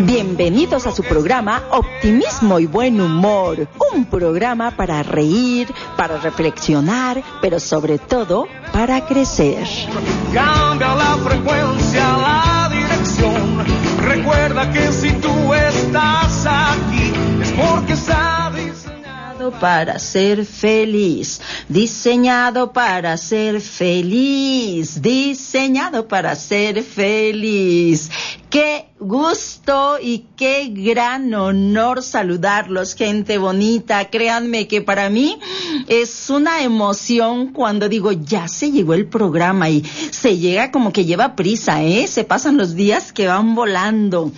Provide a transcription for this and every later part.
Bienvenidos a su programa Optimismo y Buen Humor, un programa para reír, para reflexionar, pero sobre todo para crecer. Cambia la frecuencia, la dirección. Recuerda que si tú estás aquí para ser feliz, diseñado para ser feliz, diseñado para ser feliz. Qué gusto y qué gran honor saludarlos, gente bonita. Créanme que para mí es una emoción cuando digo, ya se llegó el programa y se llega como que lleva prisa, ¿eh? Se pasan los días que van volando.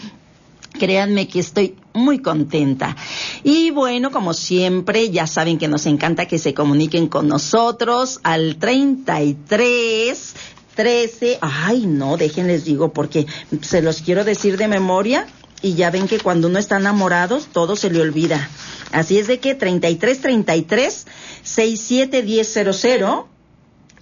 Créanme que estoy muy contenta. Y bueno, como siempre, ya saben que nos encanta que se comuniquen con nosotros al 33 13. Ay, no, déjenles digo porque se los quiero decir de memoria y ya ven que cuando uno está enamorado todo se le olvida. Así es de que 33 33 67 1000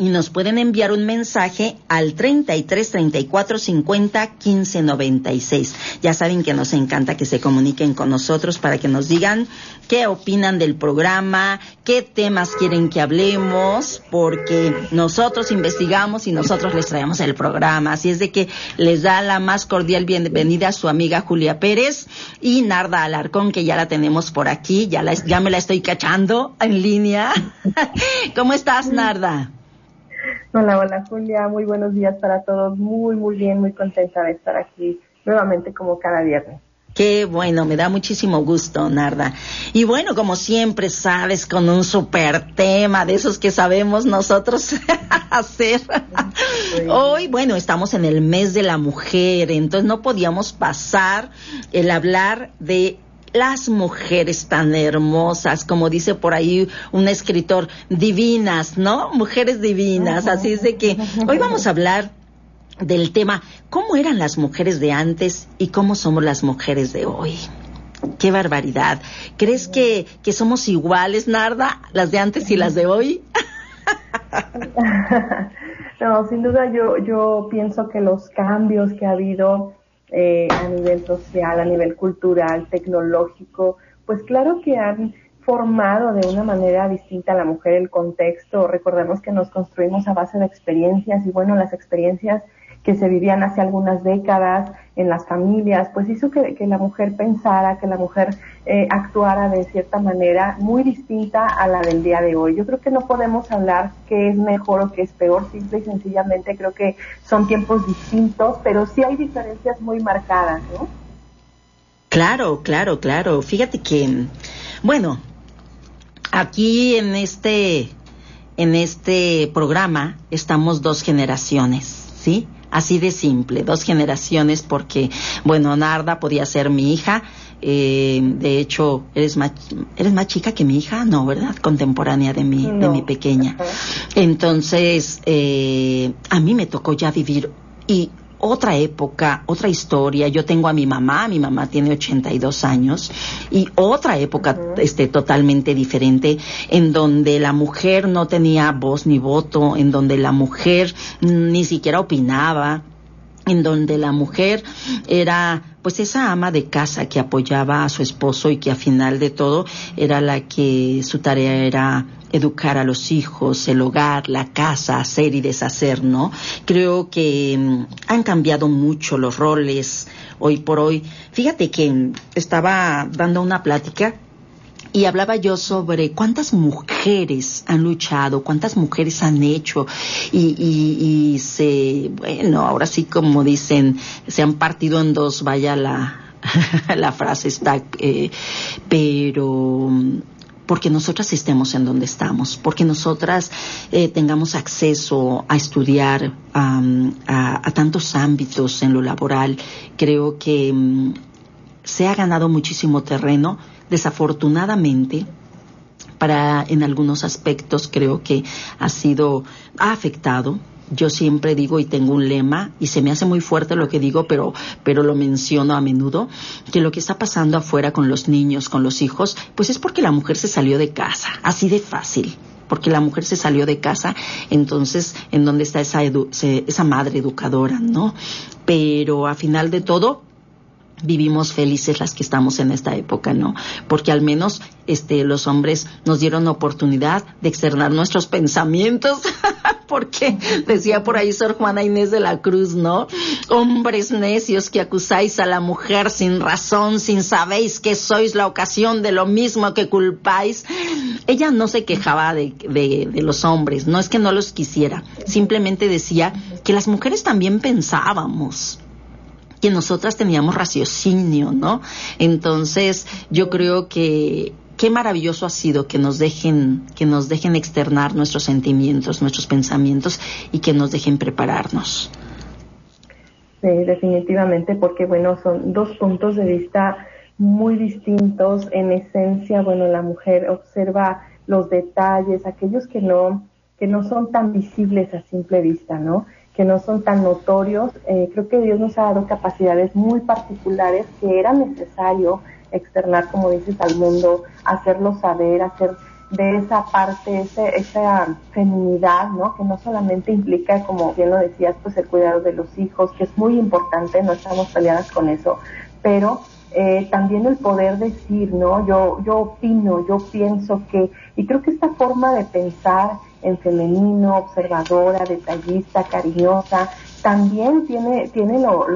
y nos pueden enviar un mensaje al 33 34 50 15 96. Ya saben que nos encanta que se comuniquen con nosotros para que nos digan qué opinan del programa, qué temas quieren que hablemos, porque nosotros investigamos y nosotros les traemos el programa. Así es de que les da la más cordial bienvenida a su amiga Julia Pérez y Narda Alarcón, que ya la tenemos por aquí, ya, la, ya me la estoy cachando en línea. ¿Cómo estás, Narda? Hola, hola Julia, muy buenos días para todos, muy, muy bien, muy contenta de estar aquí nuevamente como cada viernes. Qué bueno, me da muchísimo gusto, Narda. Y bueno, como siempre, sabes, con un super tema de esos que sabemos nosotros hacer. Hoy, bueno, estamos en el mes de la mujer, entonces no podíamos pasar el hablar de las mujeres tan hermosas, como dice por ahí un escritor, divinas, ¿no? Mujeres divinas. Así es de que hoy vamos a hablar del tema cómo eran las mujeres de antes y cómo somos las mujeres de hoy. Qué barbaridad. ¿Crees que, que somos iguales, Narda, las de antes y las de hoy? no, sin duda yo, yo pienso que los cambios que ha habido eh, a nivel social, a nivel cultural, tecnológico, pues claro que han formado de una manera distinta a la mujer el contexto. Recordemos que nos construimos a base de experiencias y bueno, las experiencias que se vivían hace algunas décadas en las familias, pues hizo que, la mujer pensara, que la mujer eh, actuara de cierta manera muy distinta a la del día de hoy. Yo creo que no podemos hablar qué es mejor o qué es peor, simple y sencillamente creo que son tiempos distintos, pero sí hay diferencias muy marcadas, ¿no? Claro, claro, claro. Fíjate que, bueno, aquí en este, en este programa estamos dos generaciones, ¿sí? Así de simple, dos generaciones porque, bueno, Narda podía ser mi hija, eh, de hecho, eres más, eres más chica que mi hija, no, ¿verdad? Contemporánea de mi, de mi pequeña. Entonces, eh, a mí me tocó ya vivir y otra época, otra historia. Yo tengo a mi mamá, mi mamá tiene 82 años, y otra época este, totalmente diferente, en donde la mujer no tenía voz ni voto, en donde la mujer ni siquiera opinaba, en donde la mujer era pues esa ama de casa que apoyaba a su esposo y que a final de todo era la que su tarea era educar a los hijos, el hogar, la casa, hacer y deshacer, ¿no? Creo que mm, han cambiado mucho los roles hoy por hoy. Fíjate que estaba dando una plática y hablaba yo sobre cuántas mujeres han luchado, cuántas mujeres han hecho y, y, y se, bueno, ahora sí como dicen, se han partido en dos, vaya la, la frase está, eh, pero porque nosotras estemos en donde estamos, porque nosotras eh, tengamos acceso a estudiar a, tantos ámbitos en lo laboral. Creo que mm, se ha ganado muchísimo terreno, desafortunadamente, para en algunos aspectos creo que ha sido, ha afectado, yo siempre digo y tengo un lema y se me hace muy fuerte lo que digo, pero, pero lo menciono a menudo, que lo que está pasando afuera con los niños, con los hijos, pues es porque la mujer se salió de casa, así de fácil porque la mujer se salió de casa, entonces, ¿en dónde está esa, esa madre educadora, no? Pero a final de todo, vivimos felices las que estamos en esta época, ¿no? Porque al menos este los hombres nos dieron oportunidad de externar nuestros pensamientos, porque decía por ahí Sor Juana Inés de la Cruz, ¿no? Hombres necios que acusáis a la mujer sin razón, sin sabéis que sois la ocasión de lo mismo que culpáis. Ella no se quejaba de, de, de los hombres, no es que no los quisiera, simplemente decía que las mujeres también pensábamos que nosotras teníamos raciocinio, ¿no? Entonces, yo creo que qué maravilloso ha sido que nos dejen que nos dejen externar nuestros sentimientos, nuestros pensamientos y que nos dejen prepararnos. Sí, definitivamente, porque bueno, son dos puntos de vista muy distintos. En esencia, bueno, la mujer observa los detalles, aquellos que no que no son tan visibles a simple vista, ¿no? Que no son tan notorios. Eh, creo que Dios nos ha dado capacidades muy particulares que era necesario externar, como dices, al mundo, hacerlo saber, hacer de esa parte, ese, esa feminidad, ¿no? Que no solamente implica, como bien lo decías, pues el cuidado de los hijos, que es muy importante, no estamos peleadas con eso, pero eh, también el poder decir, ¿no? Yo, yo opino, yo pienso que, y creo que esta forma de pensar en femenino, observadora, detallista, cariñosa, también tiene, tiene lo,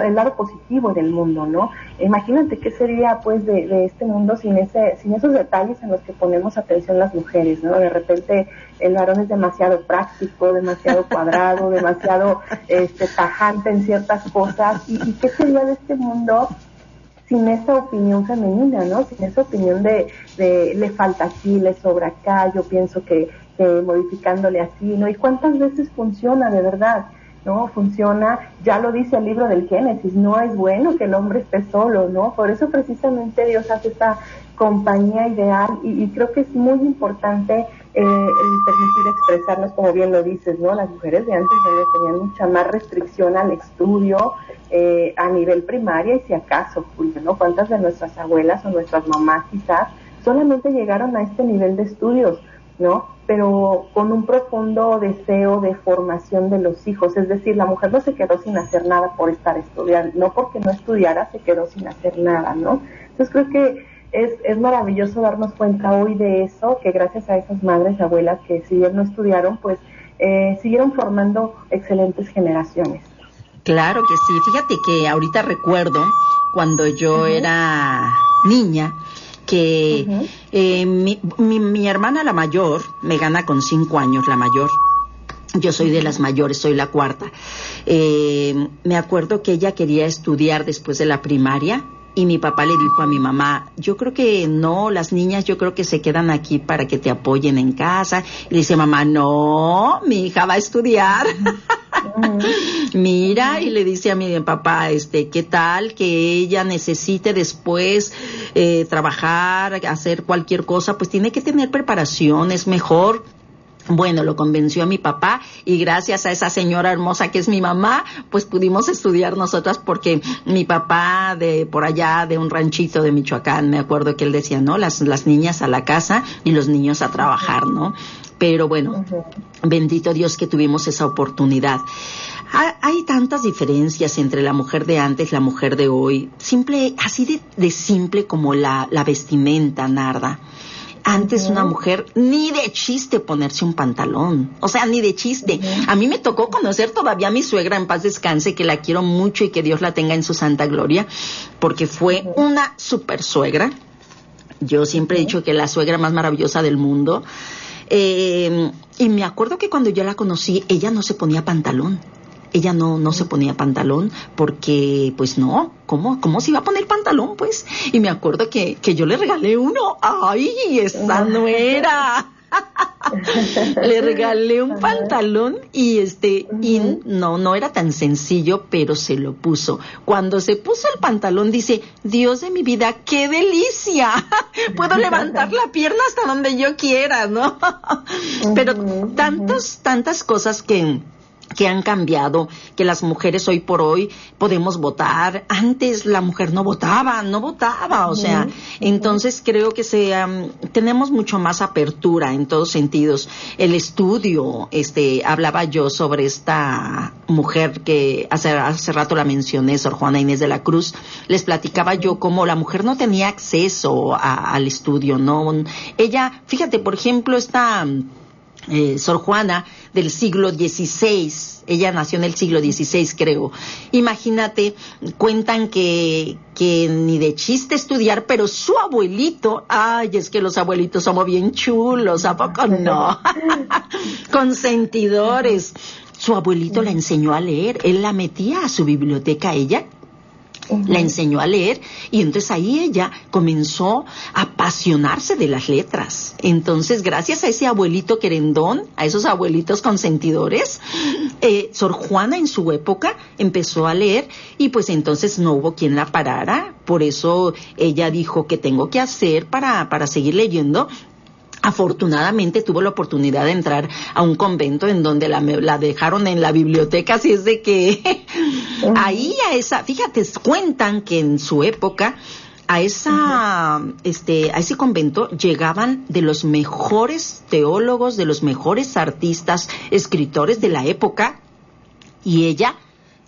el lado positivo del mundo, ¿no? Imagínate qué sería, pues, de, este mundo sin ese, sin esos detalles en los que ponemos atención las mujeres, ¿no? De repente el varón es demasiado práctico, demasiado cuadrado, demasiado, este, tajante en ciertas cosas, y, y qué sería de este mundo sin esa opinión femenina, ¿no? Sin esa opinión de, de le falta aquí, le sobra acá, yo pienso que eh, modificándole así, ¿no? ¿Y cuántas veces funciona de verdad? ¿no? Funciona, ya lo dice el libro del Génesis, no es bueno que el hombre esté solo, ¿no? Por eso precisamente Dios hace esta compañía ideal y, creo que es muy importante eh, el permitir expresarnos, como bien lo dices, ¿no? Las mujeres de antes tenían mucha más restricción al estudio eh, a nivel primaria y si acaso, ¿no? ¿Cuántas de nuestras abuelas o nuestras mamás quizás solamente llegaron a este nivel de estudios? ¿No? Pero con un profundo deseo de formación de los hijos, es decir, la mujer no se quedó sin hacer nada por estar estudiando, no porque no estudiara se quedó sin hacer nada, ¿no? Entonces creo que es, es maravilloso darnos cuenta hoy de eso, que gracias a esas madres y abuelas que si bien no estudiaron, pues eh, siguieron formando excelentes generaciones. Claro que sí, fíjate que ahorita recuerdo cuando yo era niña, que eh, mi, mi, hermana la mayor me gana con cinco años, la mayor. Yo soy de las mayores, soy la cuarta. Eh, me acuerdo que ella quería estudiar después de la primaria y mi papá le dijo a mi mamá, yo creo que no, las niñas yo creo que se quedan aquí para que te apoyen en casa. Y le dice mamá, no, mi hija va a estudiar. Mira, y le dice a mi papá, este, ¿qué tal que ella necesite después eh, trabajar, hacer cualquier cosa? Pues tiene que tener preparación, es mejor bueno, lo convenció a mi papá y gracias a esa señora hermosa que es mi mamá, pues pudimos estudiar nosotras porque mi papá de por allá de un ranchito de Michoacán, me acuerdo que él decía, ¿no? Las, las niñas a la casa y los niños a trabajar, ¿no? Pero bueno, bendito Dios que tuvimos esa oportunidad. Hay tantas diferencias entre la mujer de antes y la mujer de hoy, simple, así de, de simple como la, la vestimenta, Narda antes una mujer ni de chiste ponerse un pantalón, o sea, ni de chiste. A mí me tocó conocer todavía a mi suegra en paz descanse, que la quiero mucho y que Dios la tenga en su santa gloria, porque fue una super suegra. Yo siempre he dicho que la suegra más maravillosa del mundo. Eh, y me acuerdo que cuando yo la conocí, ella no se ponía pantalón ella no, no se ponía pantalón porque, pues no, ¿cómo, ¿cómo se iba a poner pantalón? Pues, y me acuerdo que, que yo le regalé uno. ¡Ay, esa no era! le regalé un pantalón y este, y no, no era tan sencillo, pero se lo puso. Cuando se puso el pantalón, dice, Dios de mi vida, qué delicia. Puedo levantar la pierna hasta donde yo quiera, ¿no? pero tantos, tantas cosas que, que han cambiado, que las mujeres hoy por hoy podemos votar. Antes la mujer no votaba, no votaba, o sea, entonces creo que se, tenemos mucho más apertura en todos sentidos. El estudio, este, hablaba yo sobre esta mujer que hace, hace rato la mencioné, Sor Juana Inés de la Cruz, les platicaba yo cómo la mujer no tenía acceso al estudio, ¿no? Ella, fíjate, por ejemplo, esta eh, Sor Juana del siglo XVI. Ella nació en el siglo XVI, creo. Imagínate, cuentan que, que ni de chiste estudiar, pero su abuelito, ay, es que los abuelitos somos bien chulos, ¿a poco no? Consentidores. Su abuelito la enseñó a leer, él la metía a su biblioteca, ella la enseñó a leer y entonces ahí ella comenzó a apasionarse de las letras. Entonces, gracias a ese abuelito querendón, a esos abuelitos consentidores, eh, Sor Juana en su época empezó a leer y pues entonces no hubo quien la parara. Por eso ella dijo que tengo que hacer para, para seguir leyendo afortunadamente tuvo la oportunidad de entrar a un convento en donde la, la dejaron en la biblioteca, así es de que ahí a esa, fíjate, cuentan que en su época a esa este a ese convento llegaban de los mejores teólogos, de los mejores artistas, escritores de la época y ella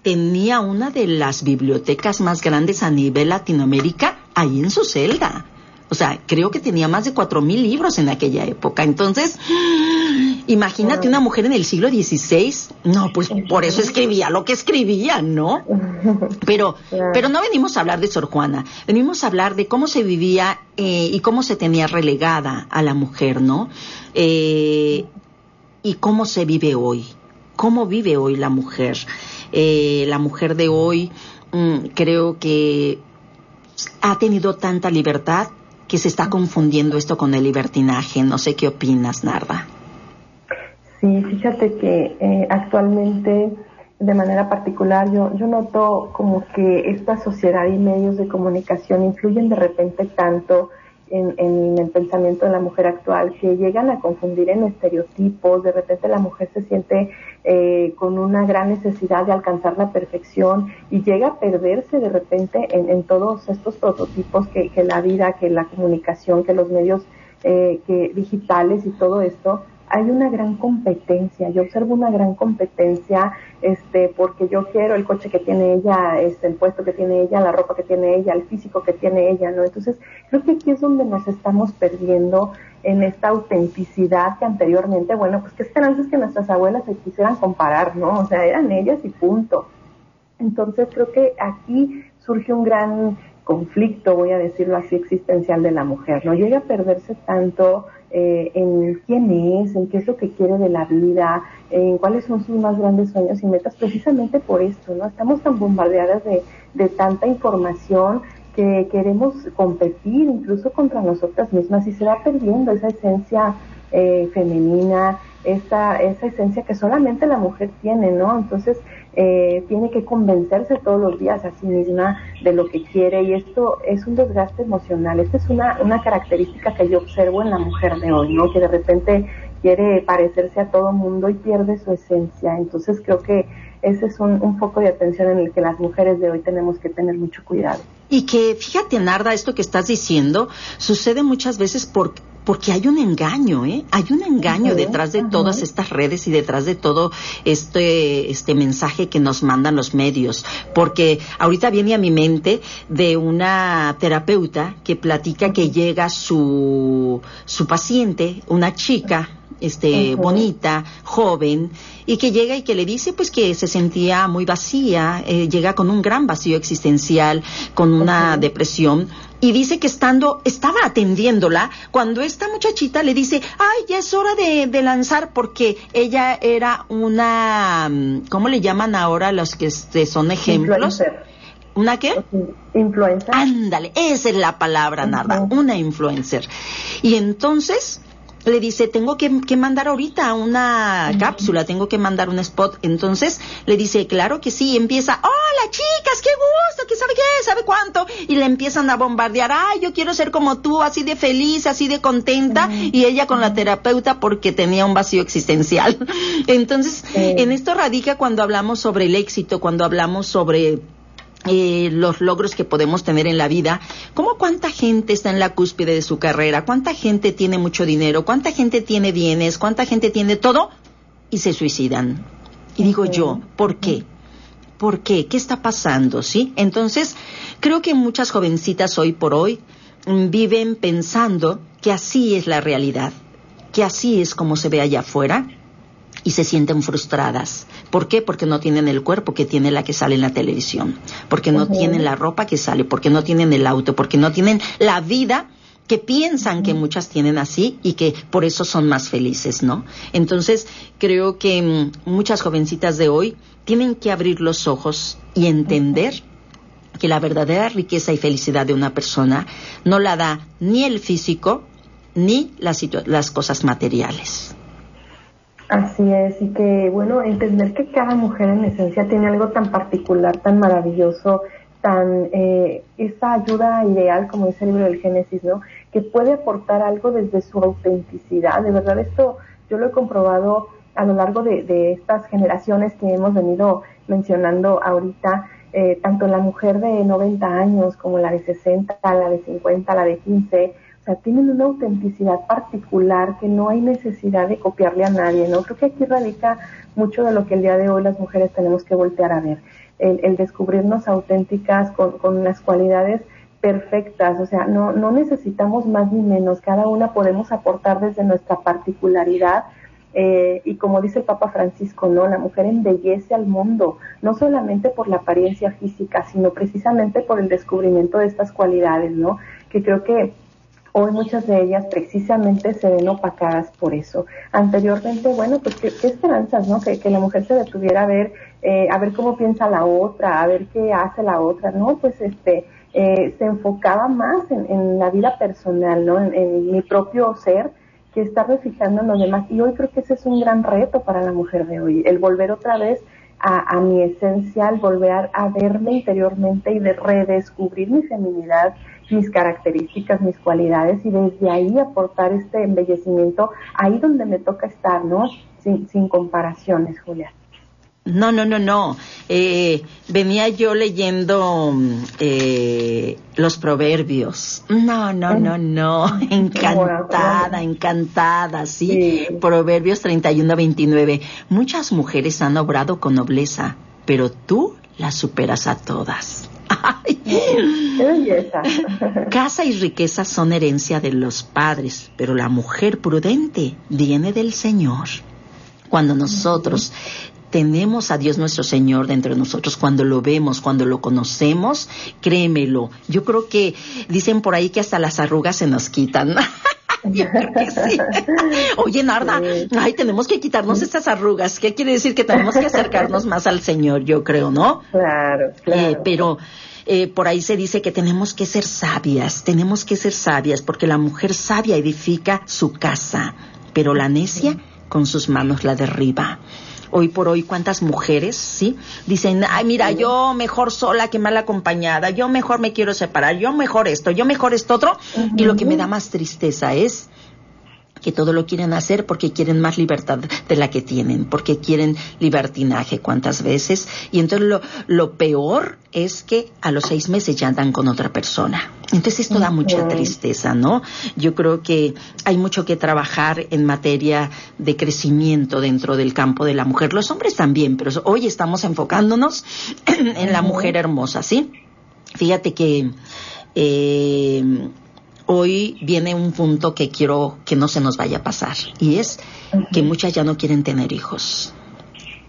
tenía una de las bibliotecas más grandes a nivel Latinoamérica ahí en su celda. O sea, creo que tenía más de cuatro mil libros en aquella época. Entonces, imagínate una mujer en el siglo XVI. No, pues por eso escribía lo que escribía, ¿no? Pero, pero no venimos a hablar de Sor Juana. Venimos a hablar de cómo se vivía eh, y cómo se tenía relegada a la mujer, ¿no? Eh, y cómo se vive hoy. ¿Cómo vive hoy la mujer? Eh, la mujer de hoy mm, creo que ha tenido tanta libertad que se está confundiendo esto con el libertinaje. No sé qué opinas, Narda. Sí, fíjate que eh, actualmente, de manera particular, yo, yo noto como que esta sociedad y medios de comunicación influyen de repente tanto en, el pensamiento de la mujer actual que llegan a confundir en estereotipos, de repente la mujer se siente eh, con una gran necesidad de alcanzar la perfección y llega a perderse de repente en, todos estos prototipos que, la vida, que la comunicación, que los medios eh, que digitales y todo esto hay una gran competencia, yo observo una gran competencia, este, porque yo quiero el coche que tiene ella, este, el puesto que tiene ella, la ropa que tiene ella, el físico que tiene ella, ¿no? Entonces, creo que aquí es donde nos estamos perdiendo en esta autenticidad que anteriormente, bueno, pues qué esperanzas que nuestras abuelas se quisieran comparar, ¿no? O sea, eran ellas y punto. Entonces, creo que aquí surge un gran conflicto, voy a decirlo así, existencial de la mujer, ¿no? Llega a perderse tanto eh, en quién es, en qué es lo que quiere de la vida, en cuáles son sus más grandes sueños y metas, precisamente por esto, ¿no? Estamos tan bombardeadas de, de tanta información que queremos competir incluso contra nosotras mismas y se va perdiendo esa esencia eh, femenina, esa, esa esencia que solamente la mujer tiene, ¿no? Entonces, eh, tiene que convencerse todos los días a sí misma de lo que quiere y esto es un desgaste emocional. Esta es una, una característica que yo observo en la mujer de hoy, ¿no? Que de repente quiere parecerse a todo mundo y pierde su esencia. Entonces creo que ese es un, un foco de atención en el que las mujeres de hoy tenemos que tener mucho cuidado. Y que, fíjate, Narda, esto que estás diciendo sucede muchas veces por, porque hay un engaño, ¿eh? Hay un engaño detrás de todas estas redes y detrás de todo este, este mensaje que nos mandan los medios. Porque ahorita viene a mi mente de una terapeuta que platica que llega su, su paciente, una chica, este, bonita, joven, y que llega y que le dice pues que se sentía muy vacía, eh, llega con un gran vacío existencial, con una depresión, y dice que estando, estaba atendiéndola cuando esta muchachita le dice, ay, ya es hora de, de lanzar porque ella era una, mm, ¿cómo le llaman ahora los que este, son ejemplos? ¿Una qué? Influencer. Ándale, esa es la palabra, nada, una influencer. Y entonces le dice, tengo que, mandar ahorita una cápsula, tengo que mandar un spot. Entonces le dice, claro que sí, empieza, hola chicas, qué gusto, que sabe qué, sabe cuánto. Y le empiezan a bombardear, ay, yo quiero ser como tú, así de feliz, así de contenta. Y ella con la terapeuta porque tenía un vacío existencial. Entonces, en esto radica cuando hablamos sobre el éxito, cuando hablamos sobre eh, los logros que podemos tener en la vida, ¿cómo cuánta gente está en la cúspide de su carrera? ¿Cuánta gente tiene mucho dinero? ¿Cuánta gente tiene bienes? ¿Cuánta gente tiene todo? Y se suicidan. Y digo yo, ¿por qué? ¿Por qué? ¿Qué está pasando? ¿Sí? Entonces, creo que muchas jovencitas hoy por hoy mm, viven pensando que así es la realidad, que así es como se ve allá afuera y se sienten frustradas. ¿Por qué? Porque no tienen el cuerpo que tiene la que sale en la televisión, porque no tienen la ropa que sale, porque no tienen el auto, porque no tienen la vida que piensan que muchas tienen así y que por eso son más felices, ¿no? Entonces, creo que mm, muchas jovencitas de hoy tienen que abrir los ojos y entender que la verdadera riqueza y felicidad de una persona no la da ni el físico ni las, las cosas materiales. Así es, y que bueno, entender que cada mujer en esencia tiene algo tan particular, tan maravilloso, tan eh, esa ayuda ideal, como dice el libro del Génesis, ¿no? Que puede aportar algo desde su autenticidad. De verdad, esto yo lo he comprobado a lo largo de, estas generaciones que hemos venido mencionando ahorita, eh, tanto la mujer de 90 años como la de 60, la de 50, la de 15, sea, tienen una autenticidad particular que no hay necesidad de copiarle a nadie, ¿no? Creo que aquí radica mucho de lo que el día de hoy las mujeres tenemos que voltear a ver, el, descubrirnos auténticas con, con las cualidades perfectas, o sea, no, no necesitamos más ni menos, cada una podemos aportar desde nuestra particularidad eh, y como dice el Papa Francisco, ¿no? La mujer embellece al mundo, no solamente por la apariencia física, sino precisamente por el descubrimiento de estas cualidades, ¿no? Que creo que Hoy muchas de ellas precisamente se ven opacadas por eso. Anteriormente, bueno, pues qué, esperanzas, ¿no? Que, la mujer se detuviera a ver, eh, a ver cómo piensa la otra, a ver qué hace la otra, ¿no? Pues este, eh, se enfocaba más en, la vida personal, ¿no? En, mi propio ser que estar fijando en los demás. Y hoy creo que ese es un gran reto para la mujer de hoy, el volver otra vez a, a mi esencial, volver a verme interiormente y de redescubrir mi feminidad, mis características, mis cualidades y desde ahí aportar este embellecimiento ahí donde me toca estar, ¿no? Sin, sin comparaciones, Julia. No, no, no, no. Eh, venía yo leyendo eh, los proverbios. No, no, no, no. Encantada, encantada, ¿sí? sí. Proverbios 31 29. Muchas mujeres han obrado con nobleza, pero tú las superas a todas. Casa y riqueza son herencia de los padres, pero la mujer prudente viene del Señor. Cuando nosotros tenemos a Dios nuestro Señor dentro de nosotros, cuando lo vemos, cuando lo conocemos, créemelo. Yo creo que dicen por ahí que hasta las arrugas se nos quitan. Oye, Narda, ay, tenemos que quitarnos estas arrugas. ¿Qué quiere decir? Que tenemos que acercarnos más al Señor, yo creo, ¿no? Claro, claro. Eh, pero eh, por ahí se dice que tenemos que ser sabias, tenemos que ser sabias, porque la mujer sabia edifica su casa, pero la necia con sus manos la derriba hoy por hoy cuántas mujeres, ¿sí? Dicen, ay, mira, yo mejor sola que mal acompañada, yo mejor me quiero separar, yo mejor esto, yo mejor esto otro. Y lo que me da más tristeza es que todo lo quieren hacer porque quieren más libertad de la que tienen, porque quieren libertinaje cuántas veces. Y entonces lo, lo peor es que a los seis meses ya andan con otra persona. Entonces esto da mucha tristeza, ¿no? Yo creo que hay mucho que trabajar en materia de crecimiento dentro del campo de la mujer. Los hombres también, pero hoy estamos enfocándonos en la mujer hermosa, ¿sí? Fíjate que... Eh, hoy viene un punto que quiero que no se nos vaya a pasar y es que muchas ya no quieren tener hijos.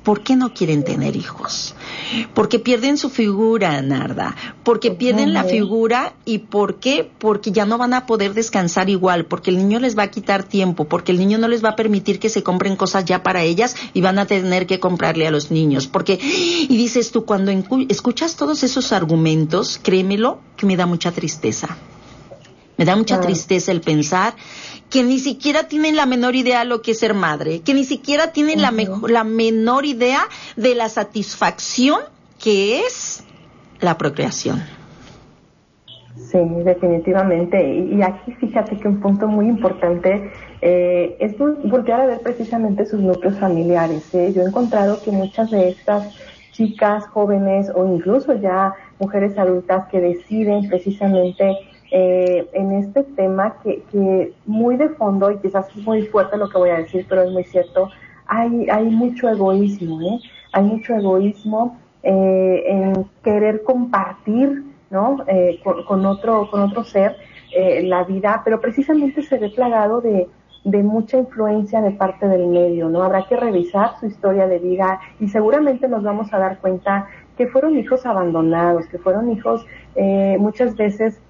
¿Por qué no quieren tener hijos? Porque pierden su figura, Narda. Porque pierden la figura y ¿por qué? Porque ya no van a poder descansar igual, porque el niño les va a quitar tiempo, porque el niño no les va a permitir que se compren cosas ya para ellas y van a tener que comprarle a los niños. Porque, y dices tú, cuando escuchas todos esos argumentos, créemelo, que me da mucha tristeza. Me da mucha tristeza el pensar que ni siquiera tienen la menor idea de lo que es ser madre, que ni siquiera tienen la, la menor idea de la satisfacción que es la procreación. Sí, definitivamente. Y, aquí fíjate que un punto muy importante eh, es voltear a ver precisamente sus núcleos familiares. ¿eh? Yo he encontrado que muchas de estas chicas jóvenes o incluso ya mujeres adultas que deciden precisamente eh, en este tema que, que muy de fondo y quizás es muy fuerte lo que voy a decir, pero es muy cierto, hay, hay mucho egoísmo, ¿eh? hay mucho egoísmo eh, en querer compartir ¿no? Eh, con, otro, con otro ser eh, la vida, pero precisamente se ve plagado de, de mucha influencia de parte del medio, ¿no? Habrá que revisar su historia de vida y seguramente nos vamos a dar cuenta que fueron hijos abandonados, que fueron hijos eh, muchas veces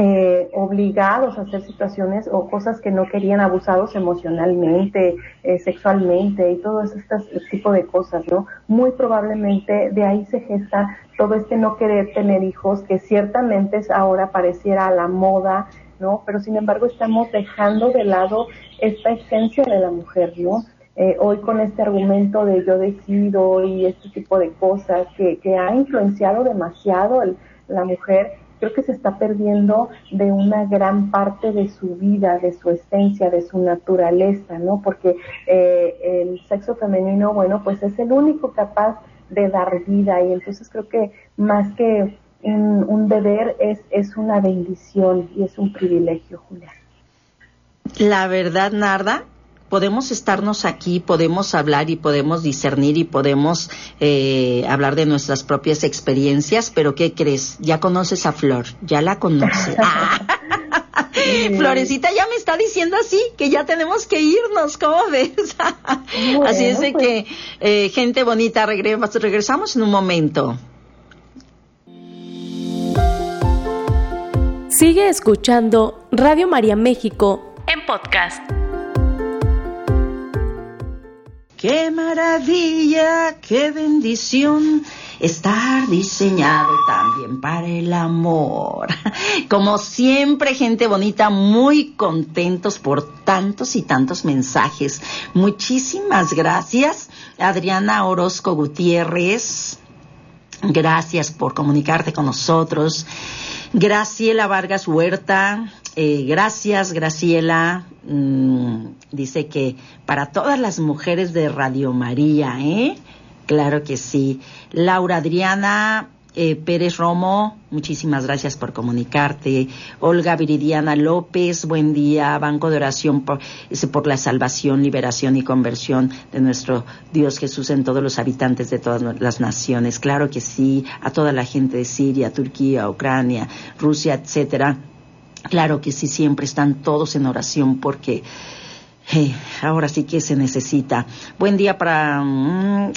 eh, obligados a hacer situaciones o cosas que no querían, abusados emocionalmente, eh, sexualmente y todo este tipo de cosas, ¿no? Muy probablemente de ahí se gesta todo este no querer tener hijos que ciertamente ahora pareciera a la moda, ¿no? Pero sin embargo estamos dejando de lado esta esencia de la mujer, ¿no? Eh, hoy con este argumento de yo decido y este tipo de cosas que, que ha influenciado demasiado la mujer, creo que se está perdiendo de una gran parte de su vida, de su esencia, de su naturaleza, ¿no? Porque eh, el sexo femenino, bueno, pues es el único capaz de dar vida y entonces creo que más que un, deber es, es una bendición y es un privilegio, Julia. La verdad, Narda, podemos estarnos aquí, podemos hablar y podemos discernir y podemos eh, hablar de nuestras propias experiencias, pero ¿qué crees? Ya conoces a Flor, ya la conoces. Florecita ya me está diciendo así, que ya tenemos que irnos, ¿cómo ves? así es de pues. que, eh, gente bonita, regresamos en un momento. Sigue escuchando Radio María México en podcast. Qué maravilla, qué bendición estar diseñado también para el amor. Como siempre, gente bonita, muy contentos por tantos y tantos mensajes. Muchísimas gracias, Adriana Orozco Gutiérrez. Gracias por comunicarte con nosotros. Graciela Vargas Huerta, eh, gracias, Graciela. Mm, dice que para todas las mujeres de Radio María, ¿eh? Claro que sí. Laura Adriana eh, Pérez Romo, muchísimas gracias por comunicarte. Olga Viridiana López, buen día. Banco de Oración por, por la salvación, liberación y conversión de nuestro Dios Jesús en todos los habitantes de todas las naciones. Claro que sí. A toda la gente de Siria, Turquía, Ucrania, Rusia, etcétera Claro que sí, siempre están todos en oración porque ahora sí que se necesita. Buen día para mm,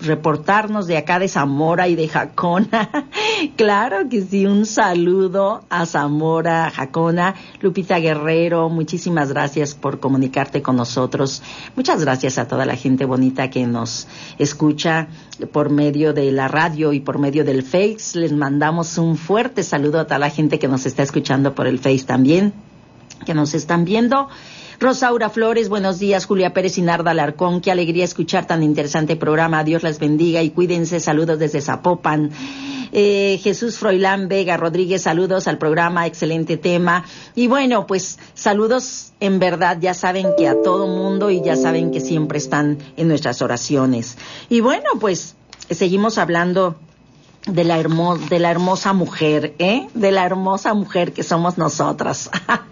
reportarnos de acá de Zamora y de Jacona. claro que sí, un saludo a Zamora, Jacona. Lupita Guerrero, muchísimas gracias por comunicarte con nosotros. Muchas gracias a toda la gente bonita que nos escucha por medio de la radio y por medio del Face. Les mandamos un fuerte saludo a toda la gente que nos está escuchando por el Face también, que nos están viendo. Rosaura Flores, buenos días. Julia Pérez y Narda Alarcón, qué alegría escuchar tan interesante programa. Dios les bendiga y cuídense. Saludos desde Zapopan. Eh, Jesús Froilán Vega Rodríguez, saludos al programa, excelente tema. Y bueno, pues saludos en verdad, ya saben que a todo mundo y ya saben que siempre están en nuestras oraciones. Y bueno, pues seguimos hablando de la, de la hermosa mujer, ¿eh? De la hermosa mujer que somos nosotras.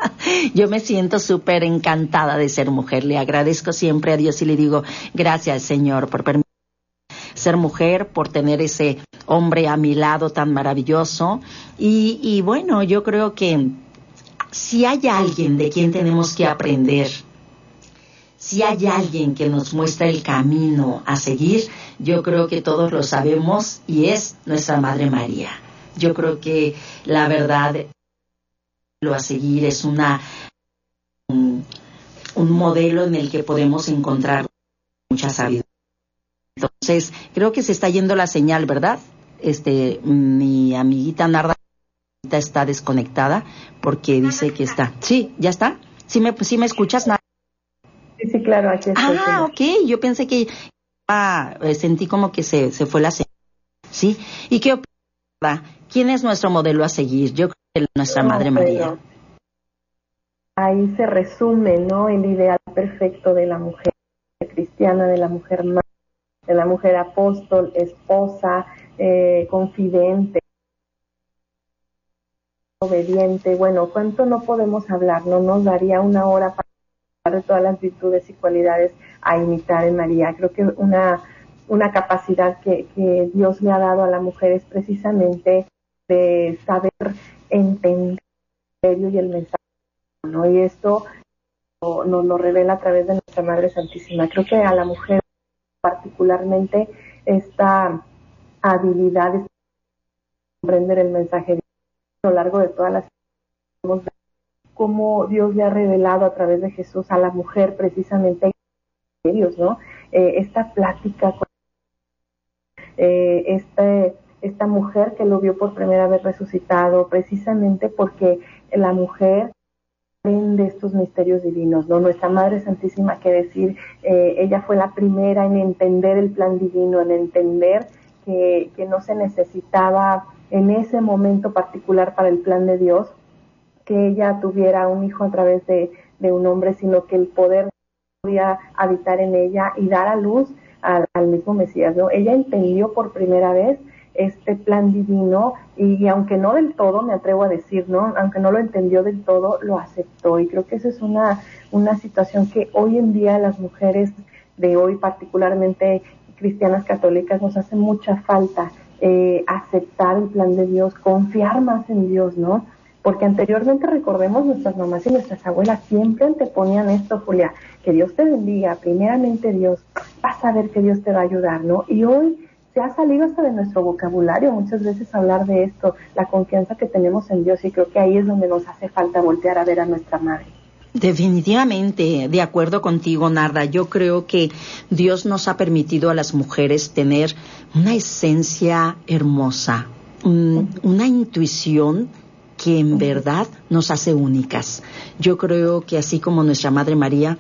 Yo me siento súper encantada de ser mujer. Le agradezco siempre a Dios y le digo, gracias Señor por permitirme ser mujer, por tener ese hombre a mi lado tan maravilloso. Y, y bueno, yo creo que si hay alguien de quien tenemos que aprender, si hay alguien que nos muestra el camino a seguir, yo creo que todos lo sabemos y es nuestra Madre María. Yo creo que la verdad lo a seguir es una un, modelo en el que podemos encontrar mucha sabiduría. Entonces, creo que se está yendo la señal, ¿verdad? Este, mi amiguita Narda está desconectada porque dice que está. Sí, ya está. ¿Sí me, sí me escuchas? Sí, claro, aquí estoy. Ah, ok, yo pensé que ah, sentí como que se, se fue la señal. ¿Sí? ¿Y qué opina? ¿Quién es nuestro modelo a seguir? Yo creo que nuestra Madre María. Ahí se resume, ¿no? El ideal perfecto de la mujer cristiana, de la mujer madre, de la mujer apóstol, esposa, eh, confidente, obediente. Bueno, ¿cuánto no podemos hablar? No nos daría una hora para de todas las virtudes y cualidades a imitar en María. Creo que una, una capacidad que, que Dios le ha dado a la mujer es precisamente de saber entender el y el mensaje. ¿no? Y esto nos lo revela a través de nuestra Madre Santísima. Creo que a la mujer particularmente esta habilidad de comprender el mensaje a lo largo de todas las cómo Dios le ha revelado a través de Jesús a la mujer precisamente ¿no? Eh, esta plática con eh, este, esta mujer que lo vio por primera vez resucitado, precisamente porque la mujer de estos misterios divinos, ¿no? Nuestra Madre Santísima, que decir, eh, ella fue la primera en entender el plan divino, en entender que, que no se necesitaba en ese momento particular para el plan de Dios, que ella tuviera un hijo a través de, un hombre, sino que el poder podía habitar en ella y dar a luz al, al mismo Mesías, ¿no? Ella entendió por primera vez este plan divino y, aunque no del todo, me atrevo a decir, ¿no? Aunque no lo entendió del todo, lo aceptó y creo que esa es una, una situación que hoy en día las mujeres de hoy, particularmente cristianas católicas, nos hace mucha falta eh, aceptar el plan de Dios, confiar más en Dios, ¿no? Porque anteriormente recordemos nuestras mamás y nuestras abuelas siempre anteponían esto, Julia, que Dios te bendiga, primeramente Dios, vas a ver que Dios te va a ayudar, ¿no? Y hoy se ha salido hasta de nuestro vocabulario muchas veces hablar de esto, la confianza que tenemos en Dios y creo que ahí es donde nos hace falta voltear a ver a nuestra madre. Definitivamente, de acuerdo contigo, Narda. Yo creo que Dios nos ha permitido a las mujeres tener una esencia hermosa, una intuición que en verdad nos hace únicas. Yo creo que así como nuestra Madre María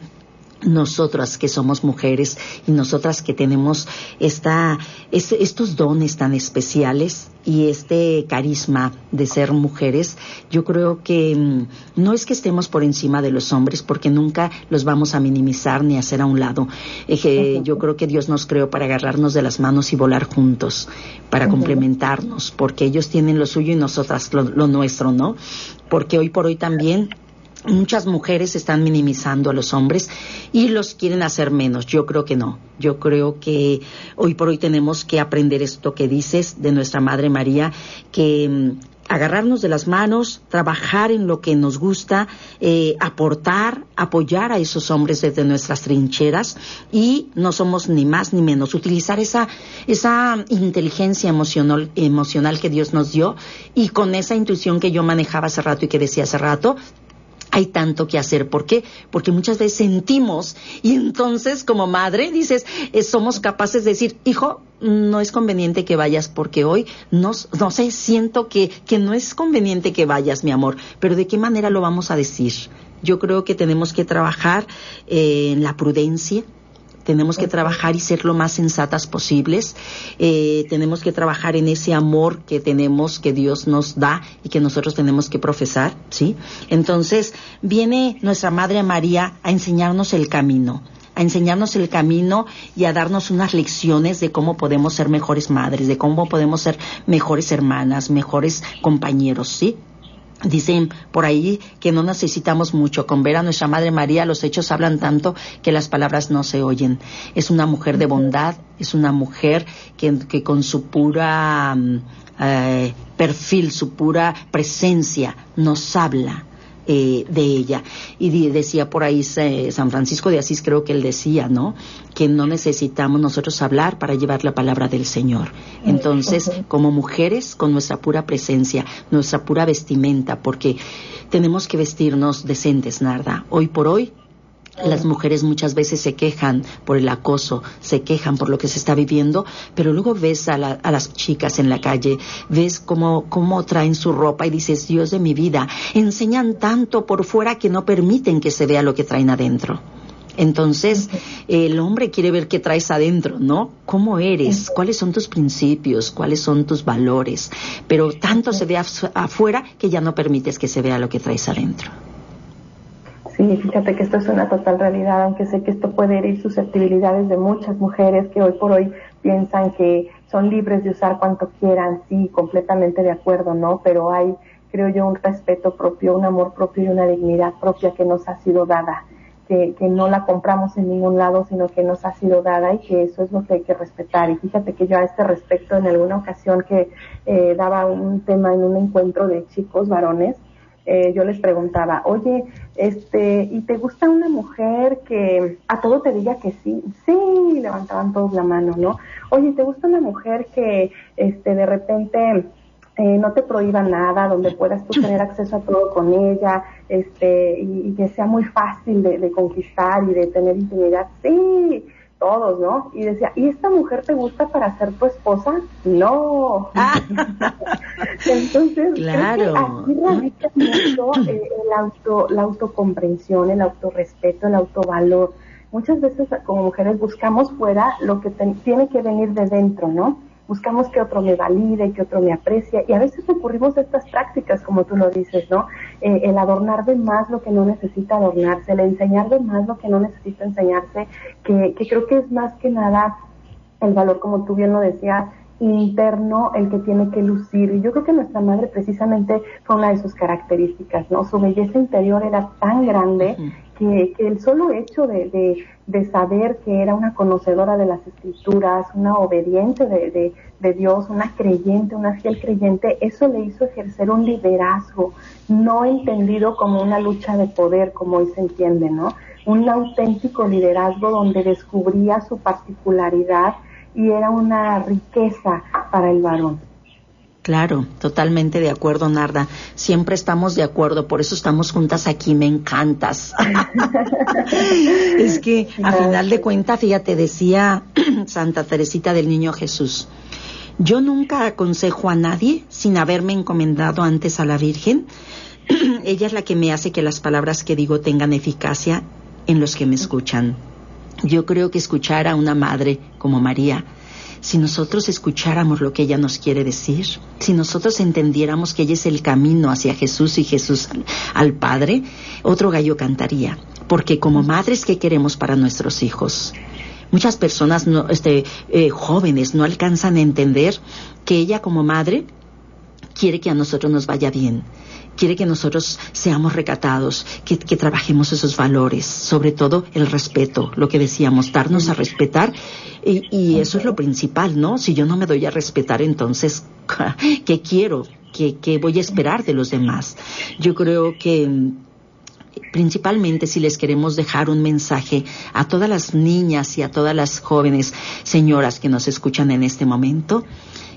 nosotras que somos mujeres y nosotras que tenemos esta, estos dones tan especiales y este carisma de ser mujeres, yo creo que mm, no es que estemos por encima de los hombres porque nunca los vamos a minimizar ni hacer a un lado. Eh, yo creo que Dios nos creó para agarrarnos de las manos y volar juntos, para complementarnos, porque ellos tienen lo suyo y nosotras lo nuestro, ¿no? Porque hoy por hoy también Muchas mujeres están minimizando a los hombres y los quieren hacer menos. Yo creo que no. Yo creo que hoy por hoy tenemos que aprender esto que dices de nuestra Madre María, que mm, agarrarnos de las manos, trabajar en lo que nos gusta, eh, aportar, apoyar a esos hombres desde nuestras trincheras y no somos ni más ni menos. Utilizar esa, esa inteligencia emocional, emocional que Dios nos dio y con esa intuición que yo manejaba hace rato y que decía hace rato, hay tanto que hacer. ¿Por qué? Porque muchas veces sentimos y entonces como madre dices, eh, somos capaces de decir, hijo, no es conveniente que vayas porque hoy no, sé, siento que, que no es conveniente que vayas, mi amor, pero ¿de qué manera lo vamos a decir? Yo creo que tenemos que trabajar eh, en la prudencia, tenemos que trabajar y ser lo más sensatas posibles. Eh, tenemos que trabajar en ese amor que tenemos, que Dios nos da y que nosotros tenemos que profesar, ¿sí? Entonces, viene nuestra Madre María a enseñarnos el camino a enseñarnos el camino y a darnos unas lecciones de cómo podemos ser mejores madres, de cómo podemos ser mejores hermanas, mejores compañeros, ¿sí? Dicen por ahí que no necesitamos mucho. Con ver a nuestra Madre María los hechos hablan tanto que las palabras no se oyen. Es una mujer de bondad, es una mujer que, con su pura mm, eh, perfil, su pura presencia nos habla eh, de ella. Y decía por ahí San Francisco de Asís, creo que él decía, ¿no? Que no necesitamos nosotros hablar para llevar la palabra del Señor. Entonces, como mujeres, con nuestra pura presencia, nuestra pura vestimenta, porque tenemos que vestirnos decentes, Narda. Hoy por hoy Las mujeres muchas veces se quejan por el acoso, se quejan por lo que se está viviendo, pero luego ves a, las chicas en la calle, ves cómo, cómo traen su ropa y dices, Dios de mi vida, enseñan tanto por fuera que no permiten que se vea lo que traen adentro. Entonces, el hombre quiere ver qué traes adentro, ¿no? ¿Cómo eres? ¿Cuáles son tus principios? ¿Cuáles son tus valores? Pero tanto se ve afuera que ya no permites que se vea lo que traes adentro. Sí, fíjate que esto es una total realidad, aunque sé que esto puede herir susceptibilidades de muchas mujeres que hoy por hoy piensan que son libres de usar cuanto quieran, sí, completamente de acuerdo, ¿no? Pero hay, creo yo, un respeto propio, un amor propio y una dignidad propia que nos ha sido dada, que, que no la compramos en ningún lado, sino que nos ha sido dada y que eso es lo que hay que respetar. Y fíjate que yo a este respecto, en alguna ocasión que eh, daba un tema en un encuentro de chicos varones, eh, yo les preguntaba, oye, este, ¿y te gusta una mujer que a todo te diga que sí? Sí, levantaban todos la mano, ¿no? Oye, ¿te gusta una mujer que, este, de repente eh, no te prohíba nada, donde puedas tú tener acceso a todo con ella, este, y, que sea muy fácil de, de, conquistar y de tener intimidad? Sí, todos, ¿no? Y decía, ¿y esta mujer te gusta para ser tu esposa? No. Ah. Entonces, claro. aquí radica mucho eh, el auto, la autocomprensión, el autorrespeto, el autovalor. Muchas veces como mujeres buscamos fuera lo que tiene que venir de dentro, ¿no? Buscamos que otro me valide, que otro me aprecie y a veces recurrimos a estas prácticas, como tú lo dices, ¿no? Eh, el adornar de más lo que no necesita adornarse, el enseñar de más lo que no necesita enseñarse, que, que creo que es más que nada el valor, como tú bien lo decías, interno el que tiene que lucir. Y yo creo que nuestra madre precisamente fue una de sus características, ¿no? Su belleza interior era tan grande que, el solo hecho de, de, saber que era una conocedora de las escrituras, una obediente de, de, Dios, una creyente, una fiel creyente, eso le hizo ejercer un liderazgo, no entendido como una lucha de poder, como hoy se entiende, ¿no? Un auténtico liderazgo donde descubría su particularidad y era una riqueza para el varón. Claro, totalmente de acuerdo, Narda. Siempre estamos de acuerdo, por eso estamos juntas aquí, me encantas. es que a final de cuentas, fíjate, decía Santa Teresita del Niño Jesús, yo nunca aconsejo a nadie sin haberme encomendado antes a la Virgen. Ella es la que me hace que las palabras que digo tengan eficacia en los que me escuchan. Yo creo que escuchar a una madre como María, si nosotros escucháramos lo que ella nos quiere decir, si nosotros entendiéramos que ella es el camino hacia Jesús y Jesús al, Padre, otro gallo cantaría. Porque como madres, ¿qué queremos para nuestros hijos? Muchas personas, no, este, eh, jóvenes, no alcanzan a entender que ella como madre quiere que a nosotros nos vaya bien quiere que nosotros seamos recatados, que, trabajemos esos valores, sobre todo el respeto, lo que decíamos, darnos a respetar, y, eso es lo principal, ¿no? Si yo no me doy a respetar, entonces, ¿qué quiero? ¿Qué, ¿Qué voy a esperar de los demás? Yo creo que principalmente si les queremos dejar un mensaje a todas las niñas y a todas las jóvenes señoras que nos escuchan en este momento,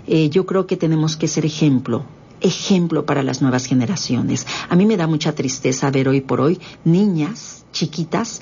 eh, yo creo que tenemos que ser ejemplo ejemplo para las nuevas generaciones. A mí me da mucha tristeza ver hoy por hoy niñas chiquitas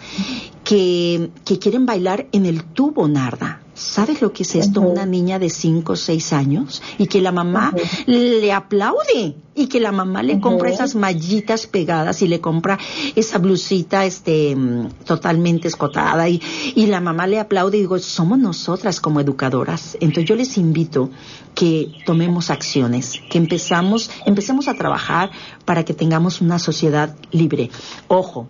que, que quieren bailar en el tubo narda. ¿Sabes lo que es esto? Una niña de 5 o 6 años y que la mamá le aplaude y que la mamá le compra esas mallitas pegadas y le compra esa blusita este totalmente escotada y, y la mamá le aplaude y digo, somos nosotras como educadoras. Entonces yo les invito que tomemos acciones, que empezamos, empecemos a trabajar para que tengamos una sociedad libre. Ojo,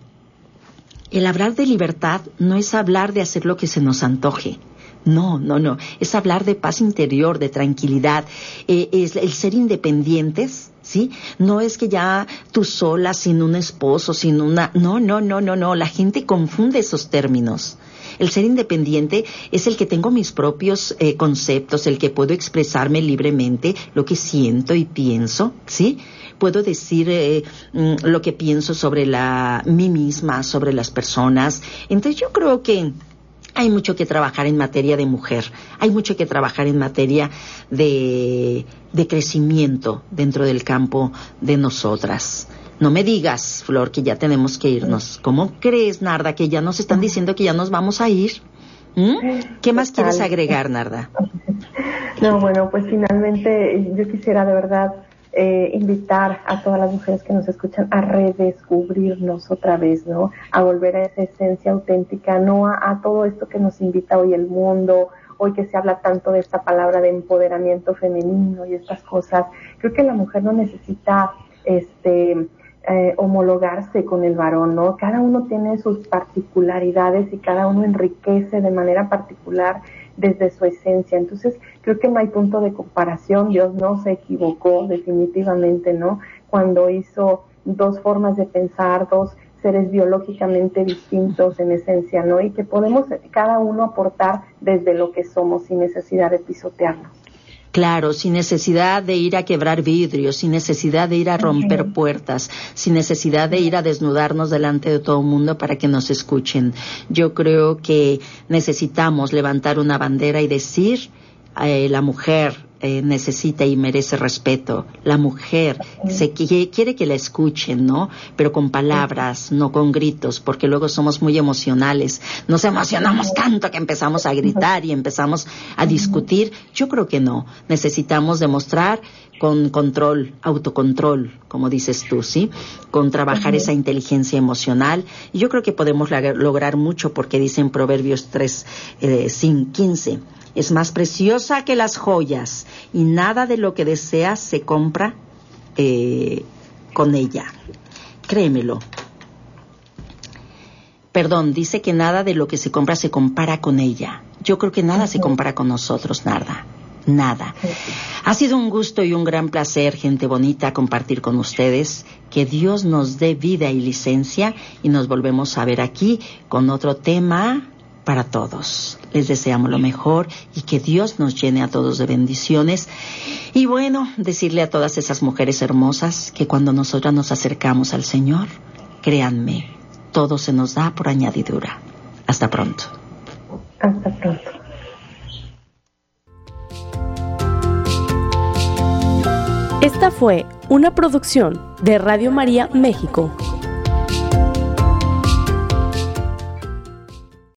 el hablar de libertad no es hablar de hacer lo que se nos antoje. No, no, no. Es hablar de paz interior, de tranquilidad. Eh, es el ser independientes, ¿sí? No es que ya tú sola, sin un esposo, sin una... No, no, no, no, no. La gente confunde esos términos. El ser independiente es el que tengo mis propios eh, conceptos, el que puedo expresarme libremente lo que siento y pienso, ¿sí? Puedo decir eh, mm, lo que pienso sobre la, mí misma, sobre las personas. Entonces yo creo que hay mucho que trabajar en materia de mujer, hay mucho que trabajar en materia de, de crecimiento dentro del campo de nosotras. No me digas, Flor, que ya tenemos que irnos. ¿Cómo crees, Narda, que ya nos están diciendo que ya nos vamos a ir? ¿Mm? ¿Qué más quieres agregar, Narda? No, bueno, pues finalmente yo quisiera de verdad eh, invitar a todas las mujeres que nos escuchan a redescubrirnos otra vez, ¿no? A volver a esa esencia auténtica, no a, todo esto que nos invita hoy el mundo, hoy que se habla tanto de esta palabra de empoderamiento femenino y estas cosas. Creo que la mujer no necesita este eh, homologarse con el varón, ¿no? Cada uno tiene sus particularidades y cada uno enriquece de manera particular desde su esencia. Entonces, creo que no hay punto de comparación. Dios no se equivocó definitivamente, ¿no? Cuando hizo dos formas de pensar, dos seres biológicamente distintos en esencia, ¿no? Y que podemos cada uno aportar desde lo que somos sin necesidad de pisotearnos. Claro, sin necesidad de ir a quebrar vidrios, sin necesidad de ir a romper puertas, sin necesidad de ir a desnudarnos delante de todo el mundo para que nos escuchen. Yo creo que necesitamos levantar una bandera y decir, eh, la mujer eh, necesita y merece respeto. La mujer se quiere que la escuchen, ¿no? Pero con palabras, no con gritos, porque luego somos muy emocionales. Nos emocionamos tanto que empezamos a gritar y empezamos a discutir. Yo creo que no. Necesitamos demostrar con control, autocontrol, como dices tú, ¿sí? Con trabajar esa inteligencia emocional. Y yo creo que podemos lograr mucho porque dicen Proverbios 3, eh, 15 es más preciosa que las joyas y nada de lo que deseas se compra eh, con ella. Créemelo. Perdón, dice que nada de lo que se compra se compara con ella. Yo creo que nada se compara con nosotros, nada. Nada. Ha sido un gusto y un gran placer, gente bonita, compartir con ustedes. Que Dios nos dé vida y licencia y nos volvemos a ver aquí con otro tema para todos. Les deseamos lo mejor y que Dios nos llene a todos de bendiciones. Y bueno, decirle a todas esas mujeres hermosas que cuando nosotras nos acercamos al Señor, créanme, todo se nos da por añadidura. Hasta pronto. Hasta pronto. Esta fue una producción de Radio María México.